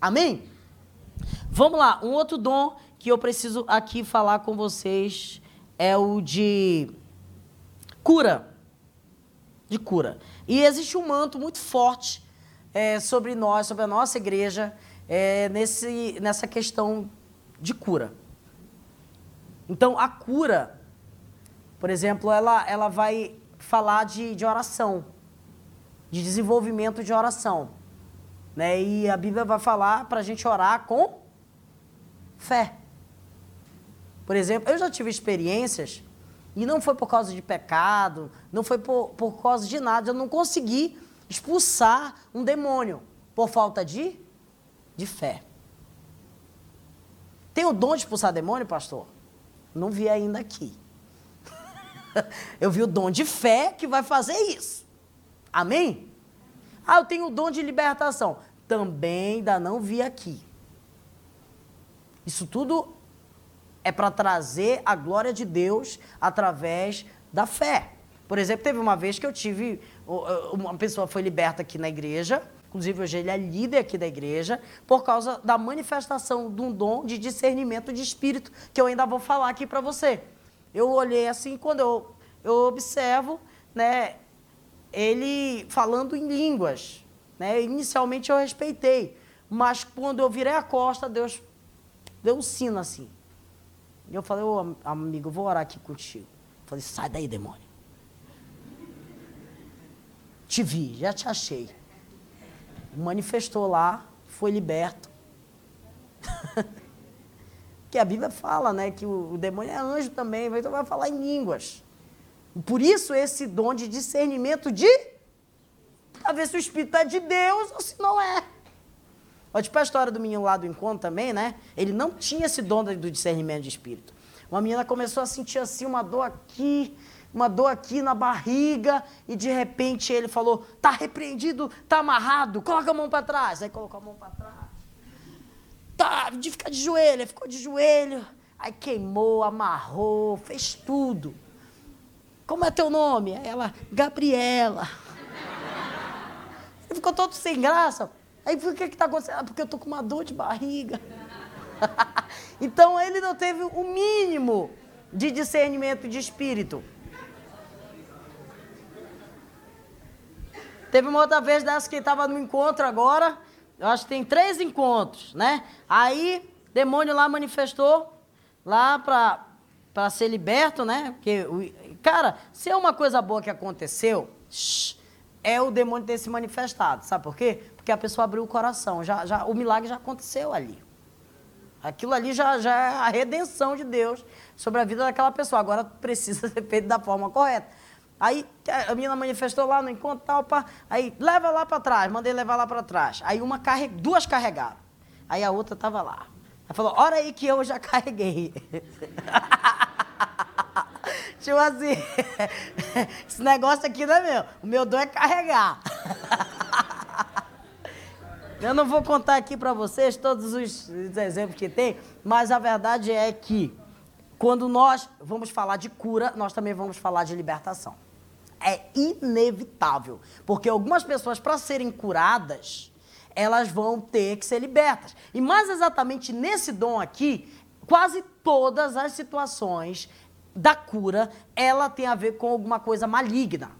Amém? Vamos lá, um outro dom que eu preciso aqui falar com vocês é o de cura. De cura. E existe um manto muito forte é, sobre nós, sobre a nossa igreja, é, nesse, nessa questão de cura. Então, a cura, por exemplo, ela, ela vai falar de, de oração, de desenvolvimento de oração. Né? E a Bíblia vai falar para a gente orar com fé. Por exemplo, eu já tive experiências e não foi por causa de pecado, não foi por, por causa de nada. Eu não consegui expulsar um demônio por falta de, de fé. Tem o dom de expulsar demônio, pastor? Não vi ainda aqui. eu vi o dom de fé que vai fazer isso. Amém? Ah, eu tenho o dom de libertação. Também ainda não vi aqui. Isso tudo é para trazer a glória de Deus através da fé. Por exemplo, teve uma vez que eu tive, uma pessoa foi liberta aqui na igreja, inclusive hoje ele é líder aqui da igreja, por causa da manifestação de um dom de discernimento de espírito, que eu ainda vou falar aqui para você. Eu olhei assim, quando eu, eu observo, né, ele falando em línguas. Né? Inicialmente eu respeitei, mas quando eu virei a costa, Deus deu um sino assim. E eu falei, ô amigo, eu vou orar aqui contigo. Eu falei, sai daí, demônio. Te vi, já te achei. Manifestou lá, foi liberto. que a Bíblia fala, né, que o, o demônio é anjo também, então vai falar em línguas. Por isso esse dom de discernimento de para ver se o espírito é de Deus ou se não é. Olha, tipo a história do menino lá do encontro também, né? Ele não tinha esse dom do discernimento de espírito. Uma menina começou a sentir assim uma dor aqui, uma dor aqui na barriga, e de repente ele falou: tá repreendido, tá amarrado, coloca a mão para trás. Aí colocou a mão para trás. Tá, de ficar de joelho, ficou de joelho. Aí queimou, amarrou, fez tudo. Como é teu nome? Ela, Gabriela. Ele ficou todo sem graça. Aí o que está acontecendo? Ah, porque eu estou com uma dor de barriga. então ele não teve o mínimo de discernimento de espírito. Teve uma outra vez dessa que estava no encontro agora. Eu acho que tem três encontros, né? Aí, demônio lá manifestou, lá para ser liberto, né? Porque, cara, se é uma coisa boa que aconteceu, shh, é o demônio ter se manifestado. Sabe por quê? Porque a pessoa abriu o coração. Já, já, o milagre já aconteceu ali. Aquilo ali já, já é a redenção de Deus sobre a vida daquela pessoa. Agora precisa ser feito da forma correta. Aí a menina manifestou lá no encontro tal, pá, aí leva lá para trás, mandei levar lá para trás. Aí uma carre... duas carregaram. Aí a outra estava lá. Ela falou, olha aí que eu já carreguei. Tipo assim, esse negócio aqui não é meu. O meu dom é carregar. Eu não vou contar aqui para vocês todos os exemplos que tem, mas a verdade é que quando nós vamos falar de cura, nós também vamos falar de libertação. É inevitável, porque algumas pessoas, para serem curadas, elas vão ter que ser libertas. E mais exatamente nesse dom aqui, quase todas as situações da cura, ela tem a ver com alguma coisa maligna.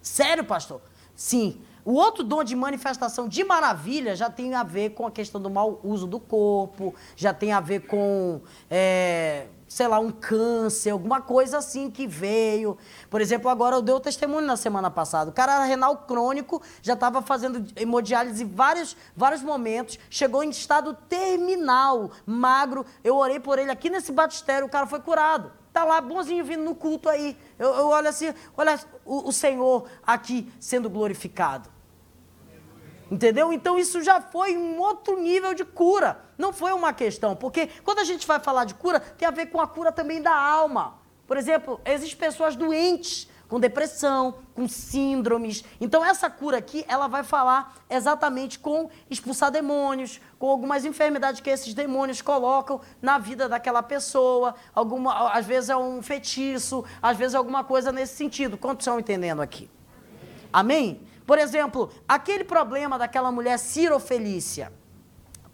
Sério, pastor? Sim. O outro dom de manifestação de maravilha já tem a ver com a questão do mau uso do corpo, já tem a ver com, é, sei lá, um câncer, alguma coisa assim que veio. Por exemplo, agora eu dei o testemunho na semana passada. O cara era renal crônico, já estava fazendo hemodiálise em vários, vários momentos, chegou em estado terminal, magro. Eu orei por ele aqui nesse batistério, o cara foi curado. Está lá bonzinho vindo no culto aí. Eu, eu olho assim, olha o, o Senhor aqui sendo glorificado. Entendeu? Então isso já foi um outro nível de cura. Não foi uma questão, porque quando a gente vai falar de cura, tem a ver com a cura também da alma. Por exemplo, existem pessoas doentes com depressão, com síndromes. Então essa cura aqui, ela vai falar exatamente com expulsar demônios, com algumas enfermidades que esses demônios colocam na vida daquela pessoa. Alguma, às vezes é um feitiço, às vezes é alguma coisa nesse sentido. Quantos estão entendendo aqui? Amém? Por exemplo, aquele problema daquela mulher Ciro Felícia.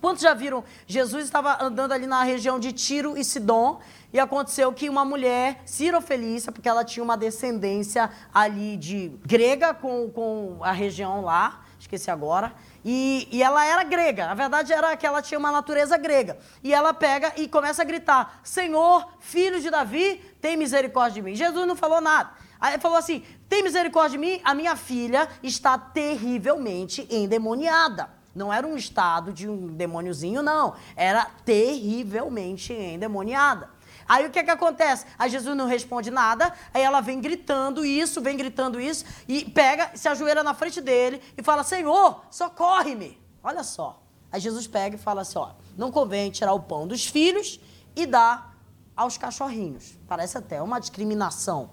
Quantos já viram? Jesus estava andando ali na região de Tiro e Sidom e aconteceu que uma mulher, Ciro Felícia, porque ela tinha uma descendência ali de grega com, com a região lá, esqueci agora, e, e, ela era grega. A verdade era que ela tinha uma natureza grega. E ela pega e começa a gritar: Senhor, filho de Davi, tem misericórdia de mim. Jesus não falou nada. Aí falou assim: tem misericórdia de mim? A minha filha está terrivelmente endemoniada. Não era um estado de um demôniozinho, não. Era terrivelmente endemoniada. Aí o que é que acontece? Aí Jesus não responde nada, aí ela vem gritando isso, vem gritando isso, e pega, se ajoelha na frente dele e fala: Senhor, socorre-me. Olha só. Aí Jesus pega e fala assim: ó, não convém tirar o pão dos filhos e dar aos cachorrinhos. Parece até uma discriminação.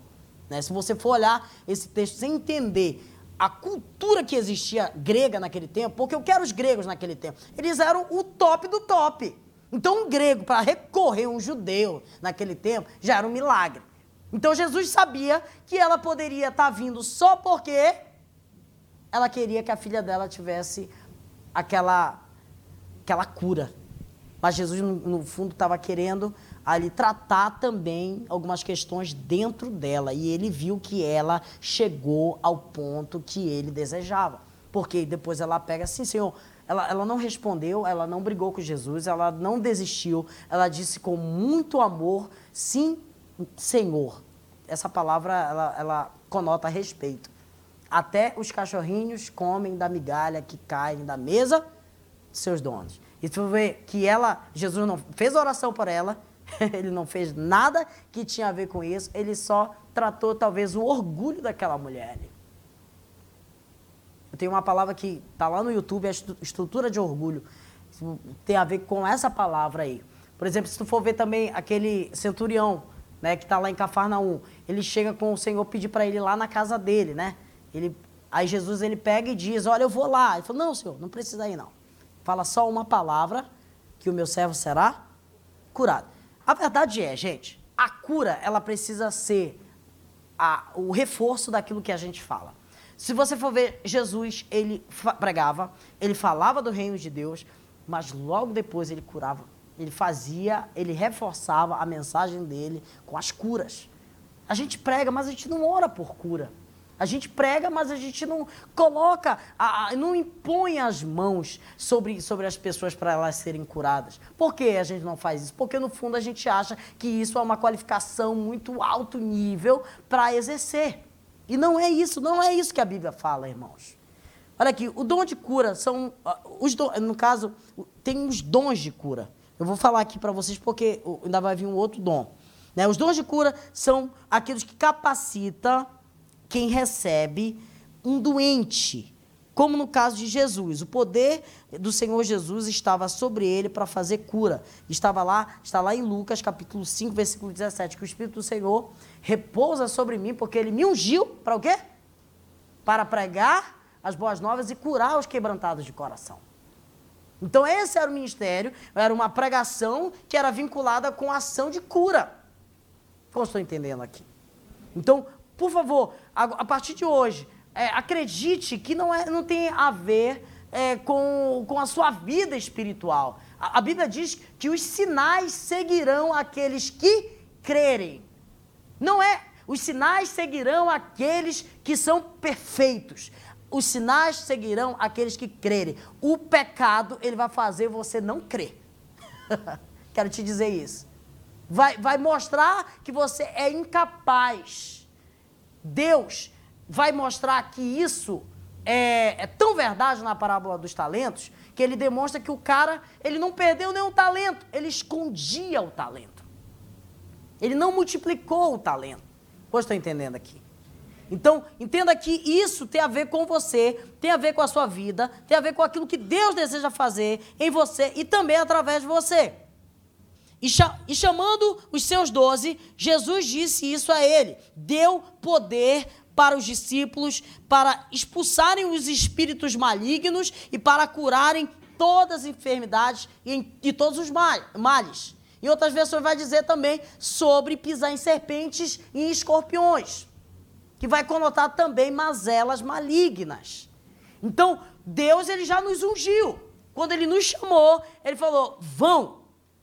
Né? Se você for olhar esse texto sem entender a cultura que existia grega naquele tempo, porque eu quero os gregos naquele tempo, eles eram o top do top. Então, um grego, para recorrer um judeu naquele tempo, já era um milagre. Então, Jesus sabia que ela poderia estar tá vindo só porque ela queria que a filha dela tivesse aquela, aquela cura. Mas Jesus, no, fundo, estava querendo ali tratar também algumas questões dentro dela. E ele viu que ela chegou ao ponto que ele desejava. Porque depois ela pega assim, Senhor, ela, ela não respondeu, ela não brigou com Jesus, ela não desistiu, ela disse com muito amor, sim, Senhor. Essa palavra, ela, ela conota respeito. Até os cachorrinhos comem da migalha que caem da mesa de seus donos. E tu vê que ela, Jesus não fez oração por ela, ele não fez nada que tinha a ver com isso, ele só tratou talvez o orgulho daquela mulher ali. Eu tenho uma palavra que está lá no YouTube, é estrutura de orgulho. Tem a ver com essa palavra aí. Por exemplo, se tu for ver também aquele centurião, né, que está lá em Cafarnaum, ele chega com o Senhor pedir para ele lá na casa dele, né? Ele, aí Jesus ele pega e diz: Olha, eu vou lá. Ele falou: Não, Senhor, não precisa ir não. Fala só uma palavra que o meu servo será curado. A verdade é, gente, a cura ela precisa ser a, o reforço daquilo que a gente fala. Se você for ver, Jesus, ele pregava, ele falava do reino de Deus, mas logo depois ele curava. Ele fazia, ele reforçava a mensagem dele com as curas. A gente prega, mas a gente não ora por cura. A gente prega, mas a gente não coloca, a, não impõe as mãos sobre, sobre as pessoas para elas serem curadas. Por que a gente não faz isso? Porque no fundo a gente acha que isso é uma qualificação muito alto nível para exercer. E não é isso, não é isso que a Bíblia fala, irmãos. Olha aqui, o dom de cura são ah, os dom, no caso tem os dons de cura. Eu vou falar aqui para vocês porque ainda vai vir um outro dom. Né? Os dons de cura são aqueles que capacita quem recebe um doente como no caso de Jesus, o poder do Senhor Jesus estava sobre ele para fazer cura. Estava lá, está lá em Lucas, capítulo 5, versículo 17, que o Espírito do Senhor repousa sobre mim, porque ele me ungiu para o quê? Para pregar as boas novas e curar os quebrantados de coração. Então esse era o ministério, era uma pregação que era vinculada com a ação de cura. Como estou entendendo aqui? Então, por favor, a partir de hoje, é, acredite que não, é, não tem a ver é, com, com a sua vida espiritual. A, a Bíblia diz que os sinais seguirão aqueles que crerem. Não é. Os sinais seguirão aqueles que são perfeitos. Os sinais seguirão aqueles que crerem. O pecado, ele vai fazer você não crer. Quero te dizer isso. Vai, vai mostrar que você é incapaz. Deus, vai mostrar que isso é, é, tão verdade na parábola dos talentos que ele demonstra que o cara ele não perdeu nenhum talento, ele escondia o talento. Ele não multiplicou o talento. Pois estou entendendo aqui. Então, entenda que isso tem a ver com você, tem a ver com a sua vida, tem a ver com aquilo que Deus deseja fazer em você e também através de você. E, chamando os seus doze, Jesus disse isso a ele: deu poder para os discípulos, para expulsarem os espíritos malignos e para curarem todas as enfermidades e, e todos os males. Em outras versões vai dizer também sobre pisar em serpentes e em escorpiões, que vai conotar também mazelas malignas. Então, Deus ele já nos ungiu quando ele nos chamou, ele falou: vão,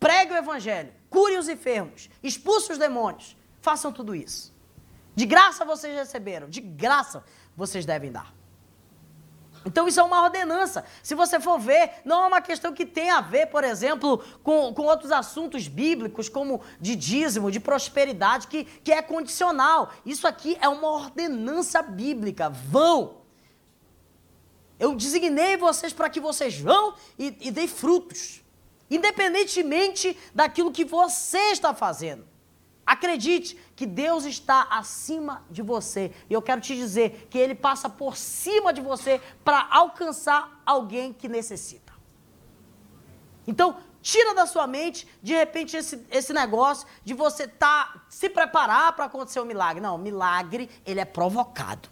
pregue o evangelho, curem os enfermos, expulsem os demônios, façam tudo isso. De graça vocês receberam, de graça vocês devem dar. Então isso é uma ordenança. Se você for ver, não é uma questão que tem a ver, por exemplo, com, com outros assuntos bíblicos, como de dízimo, de prosperidade, que, que é condicional. Isso aqui é uma ordenança bíblica. Vão. Eu designei vocês para que vocês vão e, e deem frutos. Independentemente daquilo que você está fazendo. Acredite que Deus está acima de você. E eu quero te dizer que Ele passa por cima de você para alcançar alguém que necessita. Então, tira da sua mente, de repente, esse, esse negócio de você tá, se preparar para acontecer um milagre. Não, milagre, ele é provocado.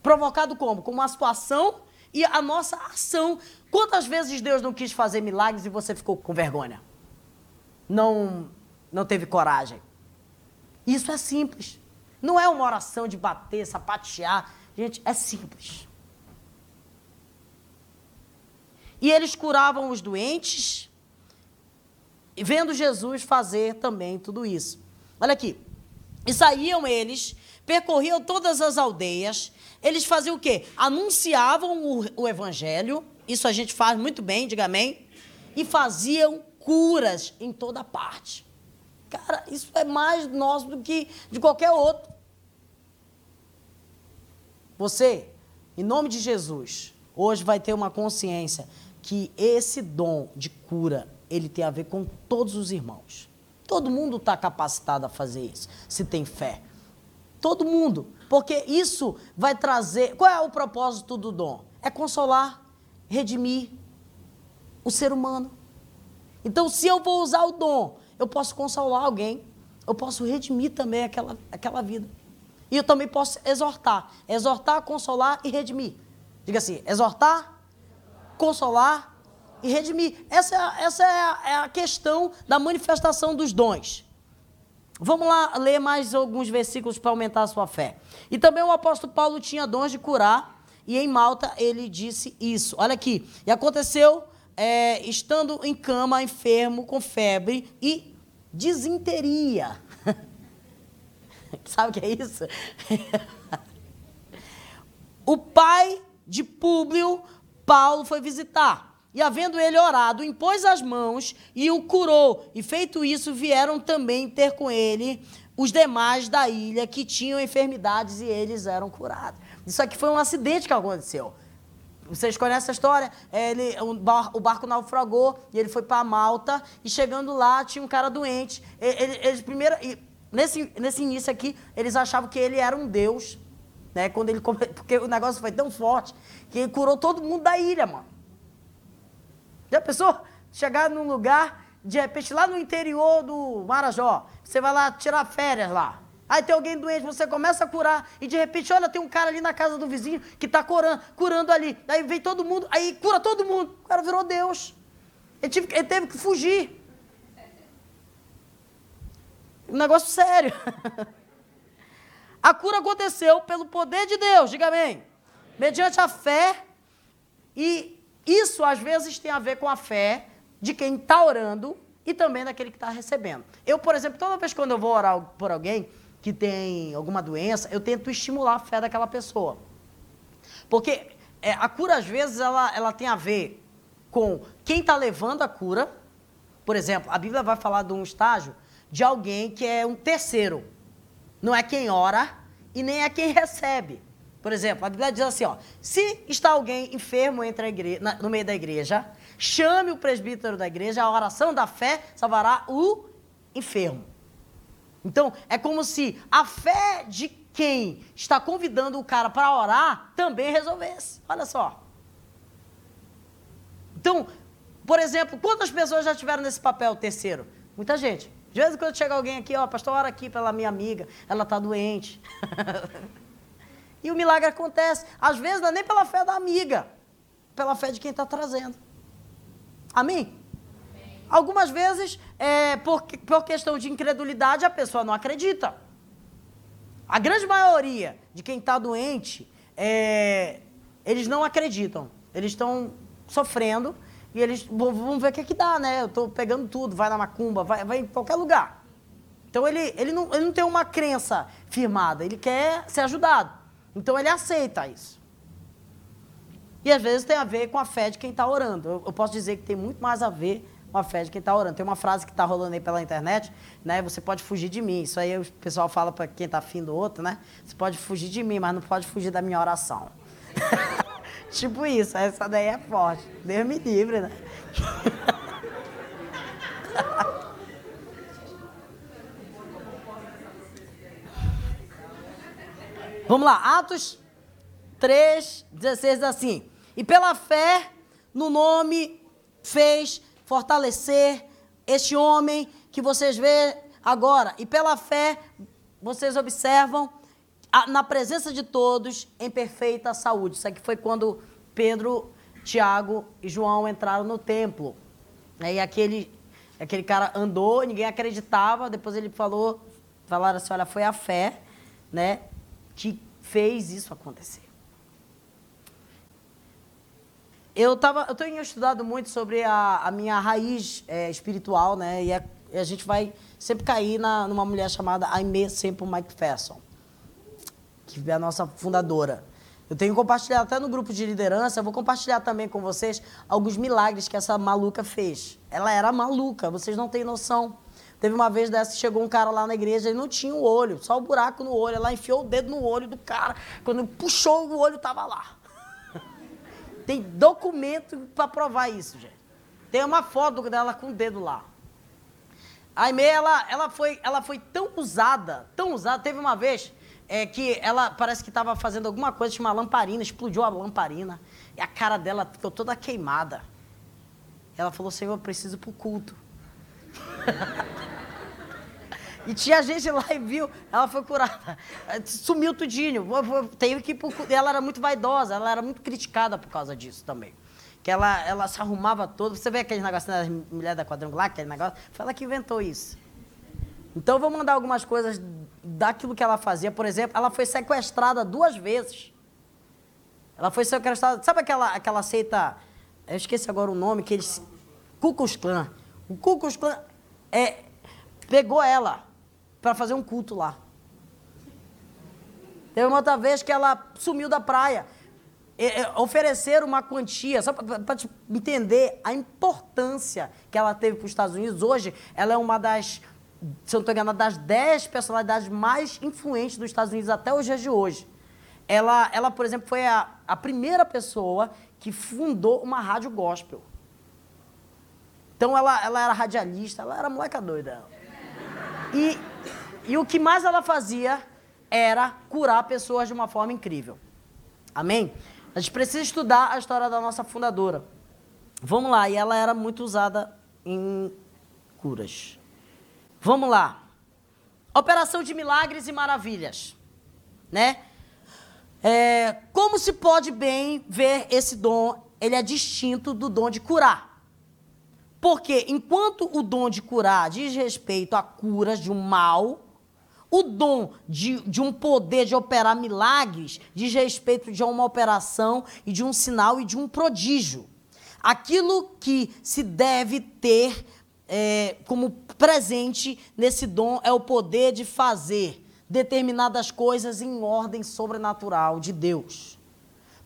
Provocado como? Com uma situação e a nossa ação. Quantas vezes Deus não quis fazer milagres e você ficou com vergonha? não, não teve coragem. Isso é simples. Não é uma oração de bater, sapatear. Gente, é simples. E eles curavam os doentes, vendo Jesus fazer também tudo isso. Olha aqui. E saíam eles, percorriam todas as aldeias. Eles faziam o quê? Anunciavam o, o evangelho. Isso a gente faz muito bem, diga amém. E faziam curas em toda parte. Cara, isso é mais nosso do que de qualquer outro. Você, em nome de Jesus, hoje vai ter uma consciência que esse dom de cura, ele tem a ver com todos os irmãos. Todo mundo está capacitado a fazer isso, se tem fé. Todo mundo. Porque isso vai trazer. Qual é o propósito do dom? É consolar, redimir o ser humano. Então, se eu vou usar o dom, eu posso consolar alguém, eu posso redimir também aquela, aquela vida. E eu também posso exortar. Exortar, consolar e redimir. Diga assim: exortar, consolar e redimir. Essa, é, essa é, a, é a questão da manifestação dos dons. Vamos lá ler mais alguns versículos para aumentar a sua fé. E também o apóstolo Paulo tinha dons de curar, e em Malta ele disse isso. Olha aqui. E aconteceu é, estando em cama, enfermo, com febre e desinteria. Sabe o que é isso? o pai de Públio, Paulo foi visitar. E havendo ele orado, impôs as mãos e o curou. E feito isso, vieram também ter com ele os demais da ilha que tinham enfermidades e eles eram curados. Isso aqui foi um acidente que aconteceu. Vocês conhecem a história? Ele, o, bar, o barco naufragou e ele foi para Malta e chegando lá tinha um cara doente. Ele, primeiro, nesse, nesse início aqui, eles achavam que ele era um deus, né? Quando ele porque o negócio foi tão forte que ele curou todo mundo da ilha, mano. Já pensou? Chegar num lugar, de repente lá no interior do Marajó, você vai lá tirar férias lá. Aí tem alguém doente, você começa a curar, e de repente, olha, tem um cara ali na casa do vizinho que está curando, curando ali. Aí vem todo mundo, aí cura todo mundo. O cara virou Deus. Ele, tive, ele teve que fugir. Um negócio sério. a cura aconteceu pelo poder de Deus, diga amém. Mediante a fé, e isso às vezes tem a ver com a fé de quem está orando e também daquele que está recebendo. Eu, por exemplo, toda vez quando eu vou orar por alguém, que tem alguma doença, eu tento estimular a fé daquela pessoa. Porque é, a cura, às vezes, ela, ela tem a ver com quem está levando a cura. Por exemplo, a Bíblia vai falar de um estágio de alguém que é um terceiro. Não é quem ora e nem é quem recebe. Por exemplo, a Bíblia diz assim: ó, se está alguém enfermo entre a igreja, na, no meio da igreja, chame o presbítero da igreja, a oração da fé salvará o enfermo. Então, é como se a fé de quem está convidando o cara para orar também resolvesse. Olha só. Então, por exemplo, quantas pessoas já tiveram nesse papel terceiro? Muita gente. De vez em quando chega alguém aqui, ó, pastor, ora aqui pela minha amiga, ela está doente. e o milagre acontece. Às vezes não é nem pela fé da amiga, pela fé de quem está trazendo. Amém? Algumas vezes, é, por, por questão de incredulidade, a pessoa não acredita. A grande maioria de quem está doente, é, eles não acreditam. Eles estão sofrendo e eles vão ver o que, é que dá, né? Eu estou pegando tudo, vai na macumba, vai, vai em qualquer lugar. Então ele, ele, não, ele não tem uma crença firmada, ele quer ser ajudado. Então ele aceita isso. E às vezes tem a ver com a fé de quem está orando. Eu, eu, posso dizer que tem muito mais a ver com a fé de quem está orando. Tem uma frase que está rolando aí pela internet, né? Você pode fugir de mim. Isso aí o pessoal fala para quem está afim do outro, né? Você pode fugir de mim, mas não pode fugir da minha oração. tipo isso, essa daí é forte. Deus me livre, né? Vamos lá, Atos 3, 16 assim. E pela fé no nome fez fortalecer este homem que vocês vê agora. E pela fé vocês observam na presença de todos em perfeita saúde. Isso aqui foi quando Pedro, Tiago e João entraram no templo. E aquele, aquele cara andou, ninguém acreditava, depois ele falou, falaram assim, olha, foi a fé, né? Que fez isso acontecer. Eu, tava, eu tenho estudado muito sobre a, a minha raiz é, espiritual, né? E a, e a, gente vai sempre cair na, numa mulher chamada Aimee Semple McPherson, que é a nossa fundadora. Eu tenho compartilhado até no grupo de liderança, vou compartilhar também com vocês alguns milagres que essa maluca fez. Ela era maluca, vocês não têm noção. Teve uma vez dessa, chegou um cara lá na igreja e não tinha o olho, só o buraco no olho. Ela enfiou o dedo no olho do cara. Quando puxou, o olho estava lá. Tem documento para provar isso, gente. Tem uma foto dela com o dedo lá. A Aimee, ela, ela, foi, ela foi tão usada, tão usada. Teve uma vez é, que ela parece que estava fazendo alguma coisa, tinha uma lamparina, explodiu a lamparina. E a cara dela ficou toda queimada. Ela falou, Senhor, eu preciso para o culto. E tinha gente lá e viu, ela foi curada. Sumiu tudinho. Teve que ela era muito vaidosa, ela era muito criticada por causa disso também. Que ela, ela se arrumava todo. Você vê aquele negócio das mulheres da quadrangular, aquele negócio? Foi ela que inventou isso. Então eu vou mandar algumas coisas daquilo que ela fazia. Por exemplo, ela foi sequestrada duas vezes. Ela foi sequestrada. Sabe aquela, aquela seita. Eu esqueci agora o nome, que eles. Ku Klux Klan. O Ku Klux Klan é, pegou ela para fazer um culto lá. Teve uma outra vez que ela sumiu da praia. É, ofereceram uma quantia, só para entender a importância que ela teve para os Estados Unidos. Hoje, ela é uma das, se eu não estou enganado, das dez personalidades mais influentes dos Estados Unidos até os dias de hoje. Ela, ela por exemplo, foi a, a primeira pessoa que fundou uma rádio gospel. Então, ela, ela era radialista, ela era moleca doida. E, e o que mais ela fazia era curar pessoas de uma forma incrível. Amém? A gente precisa estudar a história da nossa fundadora. Vamos lá, e ela era muito usada em curas. Vamos lá. Operação de milagres e maravilhas, né? É, como se pode bem ver esse dom? Ele é distinto do dom de curar. Porque enquanto o dom de curar diz respeito a curas de um mal, o dom de, de um poder de operar milagres diz respeito de uma operação e de um sinal e de um prodígio. Aquilo que se deve ter é, como presente nesse dom é o poder de fazer determinadas coisas em ordem sobrenatural de Deus.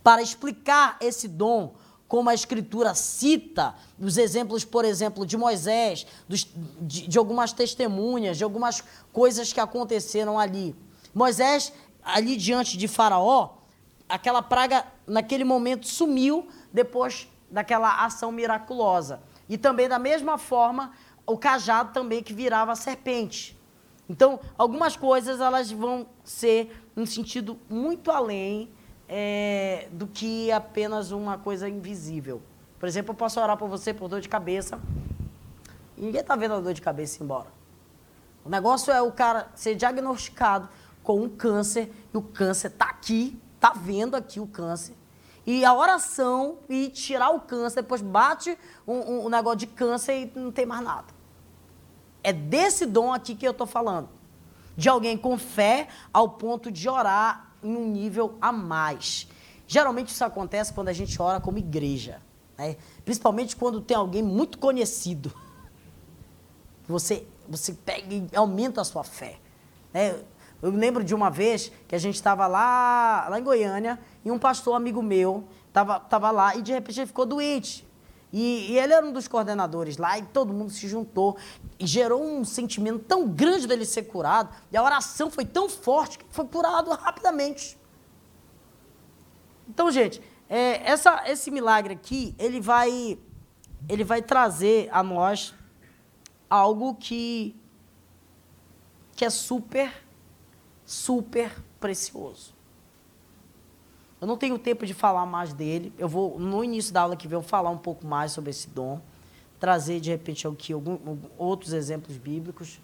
Para explicar esse dom, como a Escritura cita os exemplos, por exemplo, de Moisés, dos, de, de, algumas testemunhas, de algumas coisas que aconteceram ali. Moisés, ali diante de Faraó, aquela praga, naquele momento, sumiu depois daquela ação miraculosa. E também, da mesma forma, o cajado também que virava serpente. Então, algumas coisas elas vão ser um sentido muito além é, do que apenas uma coisa invisível. Por exemplo, eu posso orar por você por dor de cabeça ninguém está vendo a dor de cabeça embora. O negócio é o cara ser diagnosticado com um câncer e o câncer está aqui, está vendo aqui o câncer. E a oração e tirar o câncer, depois bate um, um negócio de câncer e não tem mais nada. É desse dom aqui que eu estou falando. De alguém com fé ao ponto de orar em um nível a mais. Geralmente isso acontece quando a gente ora como igreja, né? principalmente quando tem alguém muito conhecido. Você, você pega e aumenta a sua fé. Né? Eu lembro de uma vez que a gente estava lá, lá em Goiânia e um pastor amigo meu estava tava lá e de repente ele ficou doente. E, e, ele era um dos coordenadores lá e todo mundo se juntou e gerou um sentimento tão grande dele ser curado e a oração foi tão forte que foi curado rapidamente. Então, gente, é, essa, esse milagre aqui, ele vai, ele vai trazer a nós algo que, que é super, super precioso. Eu não tenho tempo de falar mais dele. Eu vou, no início da aula que vem, eu falar um pouco mais sobre esse dom, trazer, de repente, aqui algum, outros exemplos bíblicos.